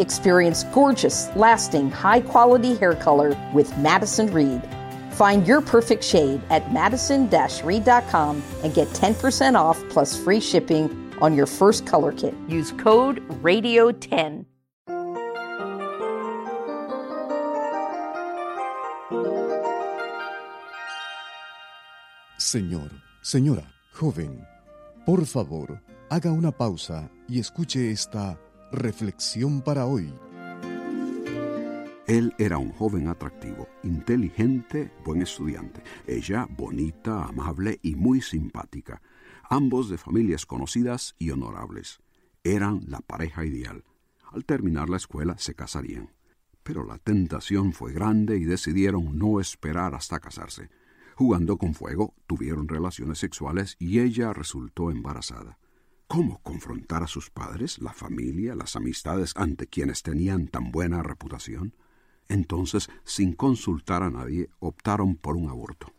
Experience gorgeous, lasting, high quality hair color with Madison Reed. Find your perfect shade at madison reed.com and get 10% off plus free shipping on your first color kit. Use code RADIO10. Señor, señora, joven, por favor, haga una pausa y escuche esta Reflexión para hoy. Él era un joven atractivo, inteligente, buen estudiante. Ella bonita, amable y muy simpática. Ambos de familias conocidas y honorables. Eran la pareja ideal. Al terminar la escuela se casarían. Pero la tentación fue grande y decidieron no esperar hasta casarse. Jugando con fuego, tuvieron relaciones sexuales y ella resultó embarazada. ¿Cómo confrontar a sus padres, la familia, las amistades ante quienes tenían tan buena reputación? Entonces, sin consultar a nadie, optaron por un aborto.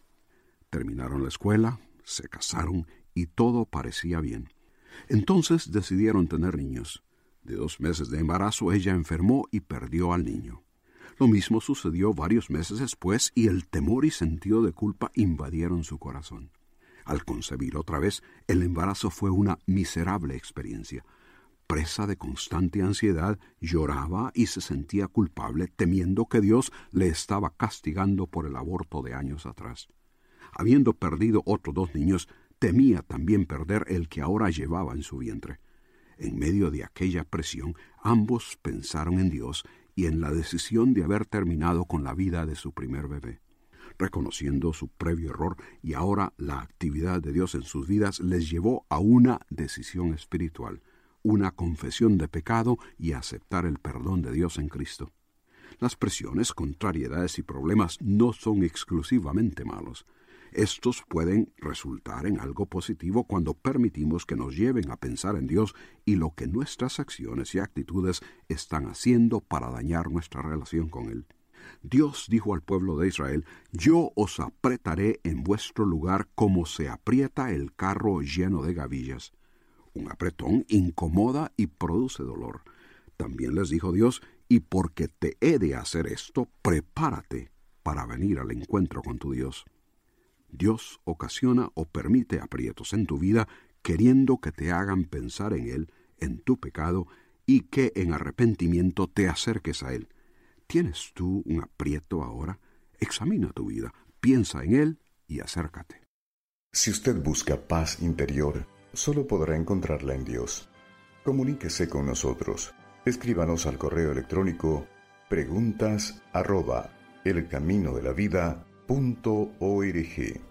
Terminaron la escuela, se casaron y todo parecía bien. Entonces decidieron tener niños. De dos meses de embarazo ella enfermó y perdió al niño. Lo mismo sucedió varios meses después y el temor y sentido de culpa invadieron su corazón. Al concebir otra vez, el embarazo fue una miserable experiencia. Presa de constante ansiedad, lloraba y se sentía culpable, temiendo que Dios le estaba castigando por el aborto de años atrás. Habiendo perdido otros dos niños, temía también perder el que ahora llevaba en su vientre. En medio de aquella presión, ambos pensaron en Dios y en la decisión de haber terminado con la vida de su primer bebé reconociendo su previo error y ahora la actividad de Dios en sus vidas les llevó a una decisión espiritual, una confesión de pecado y aceptar el perdón de Dios en Cristo. Las presiones, contrariedades y problemas no son exclusivamente malos. Estos pueden resultar en algo positivo cuando permitimos que nos lleven a pensar en Dios y lo que nuestras acciones y actitudes están haciendo para dañar nuestra relación con Él. Dios dijo al pueblo de Israel, Yo os apretaré en vuestro lugar como se aprieta el carro lleno de gavillas. Un apretón incomoda y produce dolor. También les dijo Dios, y porque te he de hacer esto, prepárate para venir al encuentro con tu Dios. Dios ocasiona o permite aprietos en tu vida queriendo que te hagan pensar en Él, en tu pecado, y que en arrepentimiento te acerques a Él. ¿Tienes tú un aprieto ahora? Examina tu vida, piensa en él y acércate. Si usted busca paz interior, solo podrá encontrarla en Dios. Comuníquese con nosotros. Escríbanos al correo electrónico preguntas arroba elcaminodelavida.org.